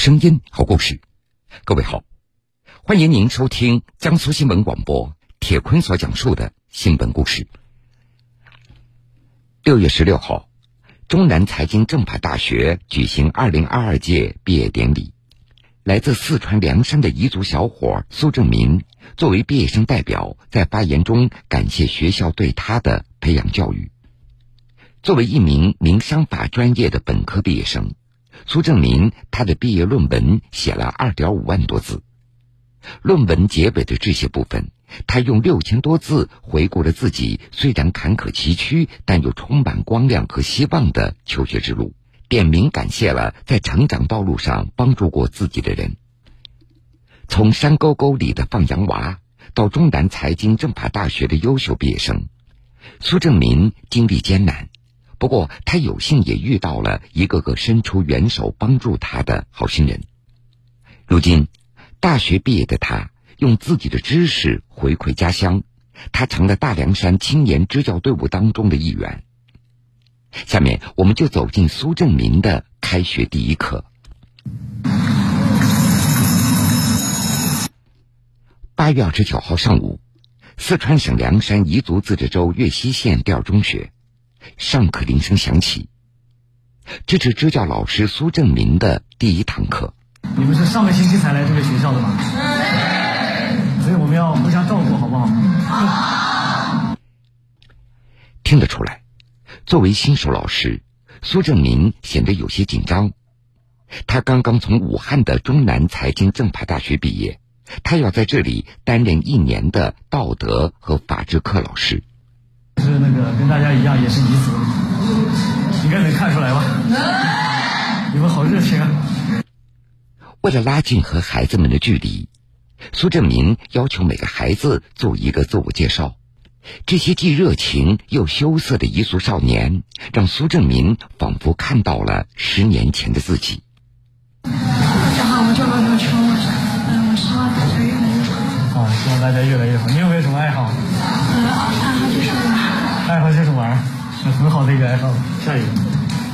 声音，好故事。各位好，欢迎您收听江苏新闻广播铁坤所讲述的新闻故事。六月十六号，中南财经政法大学举行二零二二届毕业典礼。来自四川凉山的彝族小伙苏正民，作为毕业生代表，在发言中感谢学校对他的培养教育。作为一名民商法专业的本科毕业生。苏正民他的毕业论文写了二点五万多字，论文结尾的这些部分，他用六千多字回顾了自己虽然坎坷崎岖，但又充满光亮和希望的求学之路，点名感谢了在成长道路上帮助过自己的人。从山沟沟里的放羊娃，到中南财经政法大学的优秀毕业生，苏正民经历艰难。不过，他有幸也遇到了一个个伸出援手帮助他的好心人。如今，大学毕业的他用自己的知识回馈家乡，他成了大凉山青年支教队伍当中的一员。下面，我们就走进苏正民的开学第一课。八月二十九号上午，四川省凉山彝族自治州岳西县第二中学。上课铃声响起，这是支教老师苏正明的第一堂课。你们是上个星期才来这个学校的吗？所以我们要互相照顾，好不好？好。听得出来，作为新手老师，苏正明显得有些紧张。他刚刚从武汉的中南财经政法大学毕业，他要在这里担任一年的道德和法治课老师。是那个跟大家一样也是彝族，应该能看出来吧？你们好热情啊！为了拉近和孩子们的距离，苏正明要求每个孩子做一个自我介绍。这些既热情又羞涩的彝族少年，让苏正明仿佛看到了十年前的自己。望大家越来越好。你有没有什么爱好？呃，爱好就是玩。爱好就是玩，是很好的一个爱好。下一个，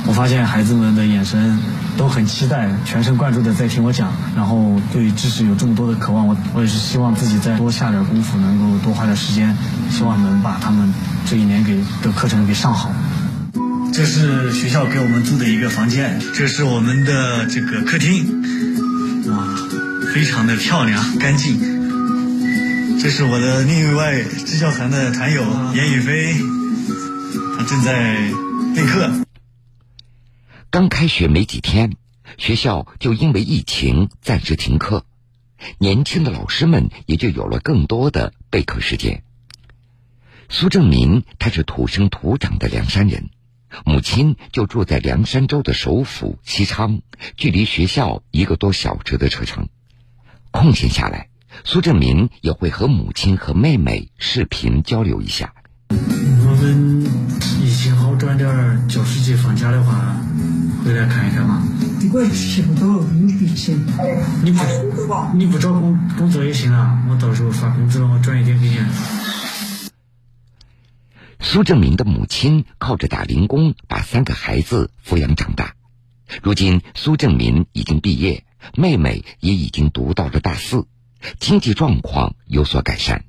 我发现孩子们的眼神都很期待，全神贯注的在听我讲，然后对知识有这么多的渴望。我我也是希望自己再多下点功夫，能够多花点时间，希望能把他们这一年给的课程给上好。这是学校给我们租的一个房间，这是我们的这个客厅，哇，非常的漂亮干净。这是我的另一位支教团的团友严宇飞。他正在备课。刚开学没几天，学校就因为疫情暂时停课，年轻的老师们也就有了更多的备课时间。苏正民他是土生土长的凉山人，母亲就住在凉山州的首府西昌，距离学校一个多小时的车程。空闲下来，苏正民也会和母亲和妹妹视频交流一下。我们疫情好转点儿，教师节放假的话，回来看一看嘛。我去不到，有疫情。你不你不找工工作也行啊，我到时候发工资了，我转一点给你。苏正明的母亲靠着打零工把三个孩子抚养长大，如今苏正民已经毕业，妹妹也已经读到了大四，经济状况有所改善。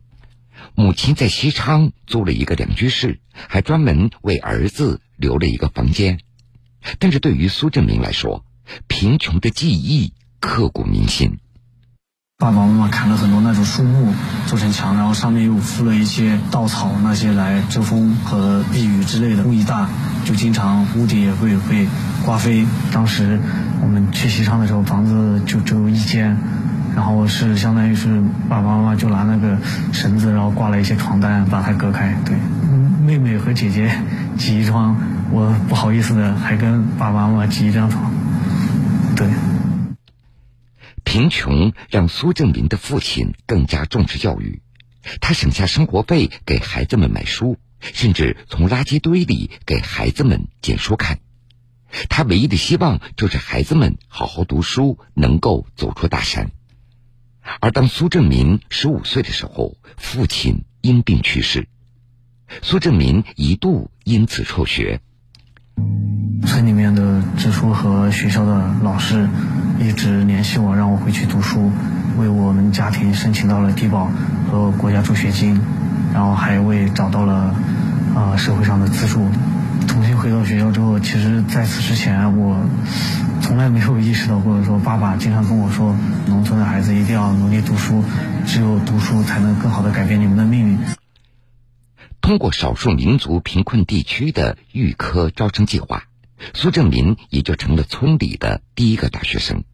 母亲在西昌租了一个两居室，还专门为儿子留了一个房间。但是对于苏振明来说，贫穷的记忆刻骨铭心。爸爸妈妈砍了很多那种树木做成墙，然后上面又铺了一些稻草，那些来遮风和避雨之类的。风一大，就经常屋顶也会被刮飞。当时我们去西昌的时候，房子就只有一间。然后是相当于是爸爸妈妈就拿那个绳子，然后挂了一些床单把它隔开。对，妹妹和姐姐挤一床，我不好意思的还跟爸爸妈妈挤一张床。对，贫穷让苏正民的父亲更加重视教育，他省下生活费给孩子们买书，甚至从垃圾堆里给孩子们捡书看。他唯一的希望就是孩子们好好读书，能够走出大山。而当苏正民十五岁的时候，父亲因病去世，苏正民一度因此辍学。村里面的支书和学校的老师一直联系我，让我回去读书，为我们家庭申请到了低保和国家助学金，然后还为找到了啊社会上的资助。重新回到学校之后，其实在此之前我从来没有意识到过，说爸爸经常跟我说，农村的孩子一定要努力读书，只有读书才能更好的改变你们的命运。通过少数民族贫困地区的预科招生计划，苏正民也就成了村里的第一个大学生。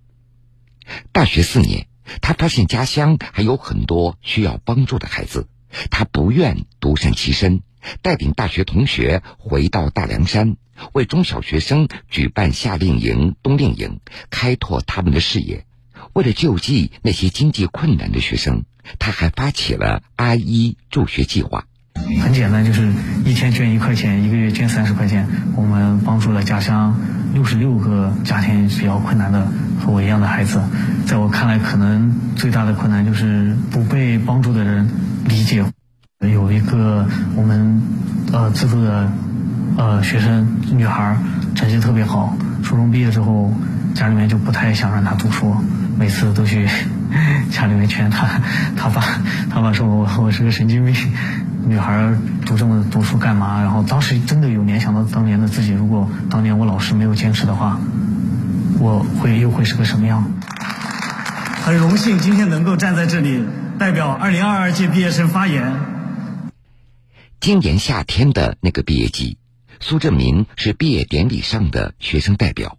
大学四年，他发现家乡还有很多需要帮助的孩子，他不愿独善其身，带领大学同学回到大凉山，为中小学生举办夏令营、冬令营，开拓他们的视野。为了救济那些经济困难的学生，他还发起了阿一助学计划。很简单，就是一天捐一块钱，一个月捐三十块钱。我们帮助了家乡六十六个家庭比较困难的和我一样的孩子。在我看来，可能最大的困难就是不被帮助的人理解。有一个我们呃资助的呃学生女孩，成绩特别好，初中毕业之后，家里面就不太想让她读书，每次都去 家里面劝她。她爸她爸说我我是个神经病。女孩读这么读书干嘛？然后当时真的有联想到当年的自己，如果当年我老师没有坚持的话，我会又会是个什么样？很荣幸今天能够站在这里，代表二零二二届毕业生发言。今年夏天的那个毕业季，苏振民是毕业典礼上的学生代表。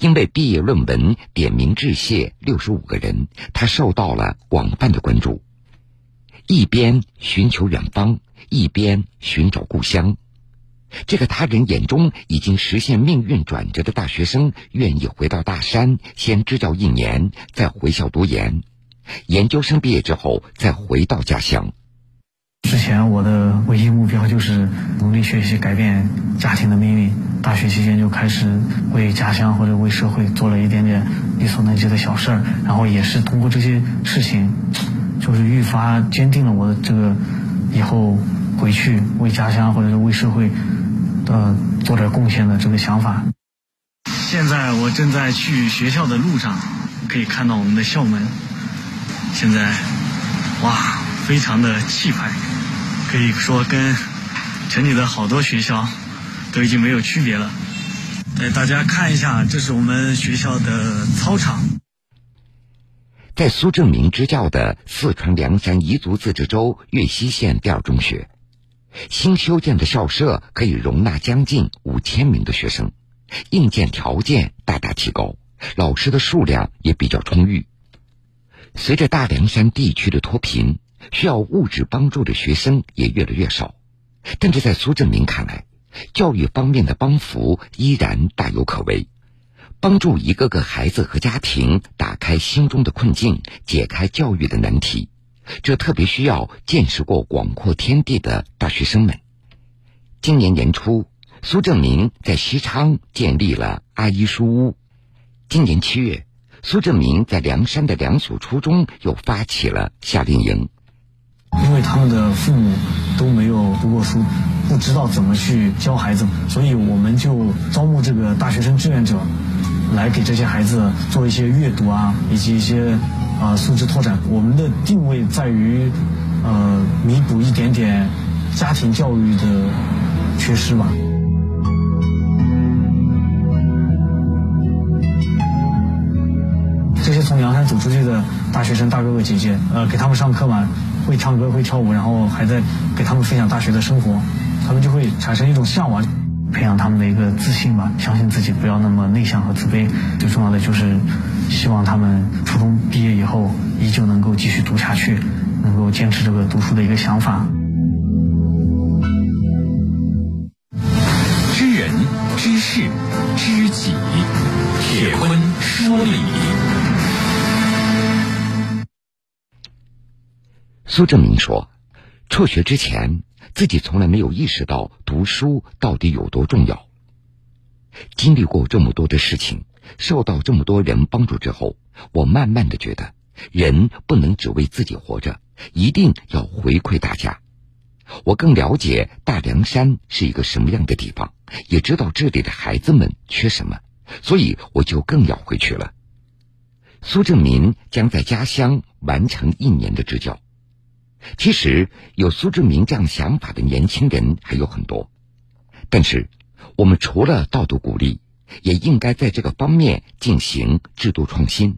因为毕业论文点名致谢六十五个人，他受到了广泛的关注。一边寻求远方，一边寻找故乡。这个他人眼中已经实现命运转折的大学生，愿意回到大山，先支教一年，再回校读研。研究生毕业之后，再回到家乡。之前我的唯一目标就是努力学习，改变家庭的命运。大学期间就开始为家乡或者为社会做了一点点力所能及的小事儿，然后也是通过这些事情。就是愈发坚定了我的这个以后回去为家乡或者是为社会呃做点贡献的这个想法。现在我正在去学校的路上，可以看到我们的校门。现在哇，非常的气派，可以说跟城里的好多学校都已经没有区别了。带大家看一下，这是我们学校的操场。在苏正明支教的四川凉山彝族自治州岳西县第二中学，新修建的校舍可以容纳将近五千名的学生，硬件条件大大提高，老师的数量也比较充裕。随着大凉山地区的脱贫，需要物质帮助的学生也越来越少，但是在苏正明看来，教育方面的帮扶依然大有可为。帮助一个个孩子和家庭打开心中的困境，解开教育的难题，这特别需要见识过广阔天地的大学生们。今年年初，苏正明在西昌建立了阿姨书屋。今年七月，苏正明在凉山的两所初中又发起了夏令营。因为他们的父母都没有读过书，不知道怎么去教孩子，所以我们就招募这个大学生志愿者。来给这些孩子做一些阅读啊，以及一些啊素质拓展。我们的定位在于，呃，弥补一点点家庭教育的缺失吧。这些从阳山走出去的大学生大哥哥姐姐，呃，给他们上课嘛，会唱歌会跳舞，然后还在给他们分享大学的生活，他们就会产生一种向往。培养他们的一个自信吧，相信自己，不要那么内向和自卑。最重要的就是，希望他们初中毕业以后依旧能够继续读下去，能够坚持这个读书的一个想法。苏正明说：“辍学之前。”自己从来没有意识到读书到底有多重要。经历过这么多的事情，受到这么多人帮助之后，我慢慢的觉得，人不能只为自己活着，一定要回馈大家。我更了解大凉山是一个什么样的地方，也知道这里的孩子们缺什么，所以我就更要回去了。苏正民将在家乡完成一年的支教。其实有苏志明这样想法的年轻人还有很多，但是我们除了道德鼓励，也应该在这个方面进行制度创新，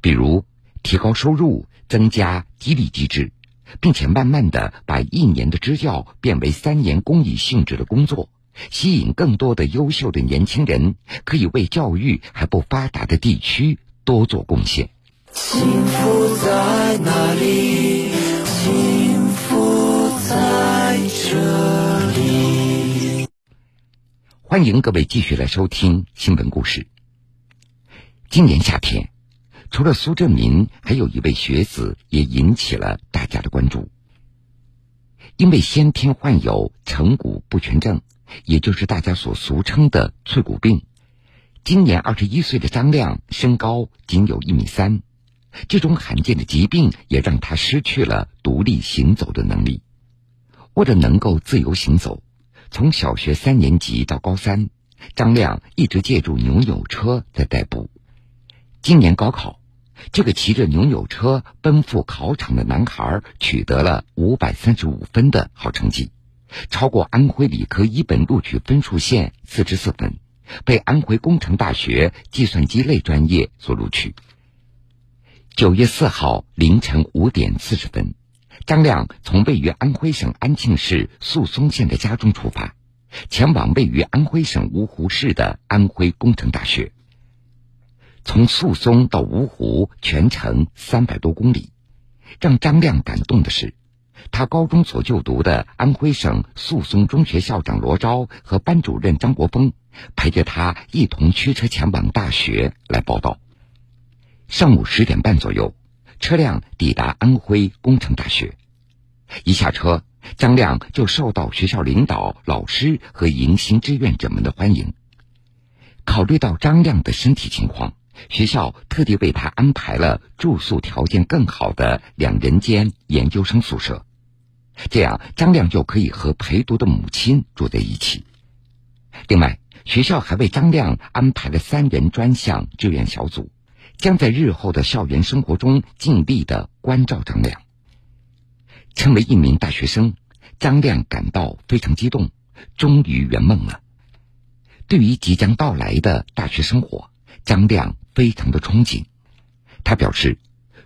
比如提高收入、增加激励机制，并且慢慢的把一年的支教变为三年公益性质的工作，吸引更多的优秀的年轻人，可以为教育还不发达的地区多做贡献。幸福在哪里？欢迎各位继续来收听新闻故事。今年夏天，除了苏振民，还有一位学子也引起了大家的关注。因为先天患有成骨不全症，也就是大家所俗称的脆骨病，今年二十一岁的张亮身高仅有一米三。这种罕见的疾病也让他失去了独立行走的能力。为了能够自由行走，从小学三年级到高三，张亮一直借助扭扭车在代步。今年高考，这个骑着扭扭车奔赴考场的男孩取得了五百三十五分的好成绩，超过安徽理科一本录取分数线四十四分，被安徽工程大学计算机类专业所录取。九月四号凌晨五点四十分，张亮从位于安徽省安庆市宿松县的家中出发，前往位于安徽省芜湖市的安徽工程大学。从宿松到芜湖全程三百多公里，让张亮感动的是，他高中所就读的安徽省宿松中学校长罗钊和班主任张国峰陪着他一同驱车前往大学来报道。上午十点半左右，车辆抵达安徽工程大学。一下车，张亮就受到学校领导、老师和迎新志愿者们的欢迎。考虑到张亮的身体情况，学校特地为他安排了住宿条件更好的两人间研究生宿舍，这样张亮就可以和陪读的母亲住在一起。另外，学校还为张亮安排了三人专项志愿小组。将在日后的校园生活中尽力的关照张亮。成为一名大学生，张亮感到非常激动，终于圆梦了。对于即将到来的大学生活，张亮非常的憧憬。他表示，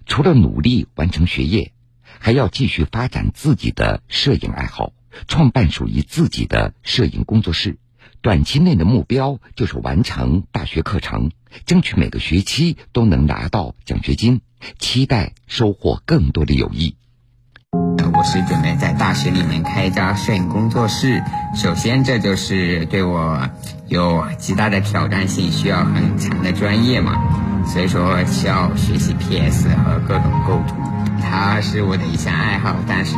除了努力完成学业，还要继续发展自己的摄影爱好，创办属于自己的摄影工作室。短期内的目标就是完成大学课程，争取每个学期都能拿到奖学金，期待收获更多的友谊。我是准备在大学里面开一家摄影工作室，首先这就是对我有极大的挑战性，需要很强的专业嘛，所以说需要学习 PS 和各种构图，它是我的一项爱好，但是。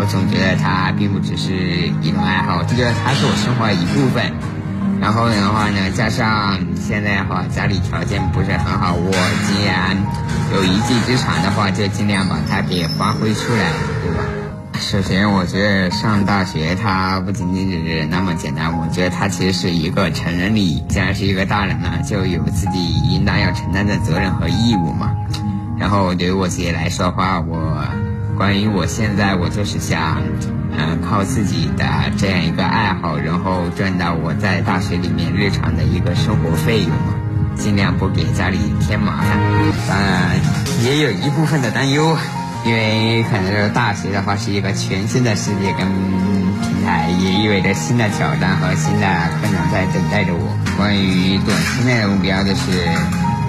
我总觉得它并不只是一种爱好，我觉得它是我生活的一部分。然后的话呢，加上现在的话家里条件不是很好，我既然有一技之长的话，就尽量把它给发挥出来，对吧？首先，我觉得上大学它不仅仅只是那么简单，我觉得它其实是一个成人礼。既然是一个大人了，就有自己应当要承担的责任和义务嘛。然后对于我自己来说的话，我。关于我现在，我就是想，嗯，靠自己的这样一个爱好，然后赚到我在大学里面日常的一个生活费用嘛，尽量不给家里添麻烦。当然，也有一部分的担忧，因为可能大学的话是一个全新的世界跟平台，也意味着新的挑战和新的困难在等待着我。关于短期内的目标就是。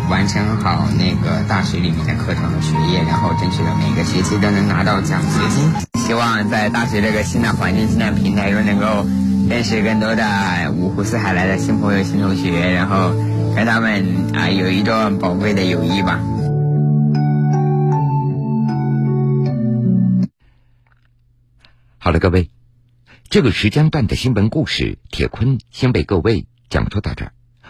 完成好那个大学里面的课程和学业，然后争取到每个学期都能拿到奖学金。希望在大学这个新的环境、新的平台中，能够认识更多的五湖四海来的新朋友、新同学，然后跟他们啊有一段宝贵的友谊吧。好了，各位，这个时间段的新闻故事，铁坤先为各位讲述到这儿。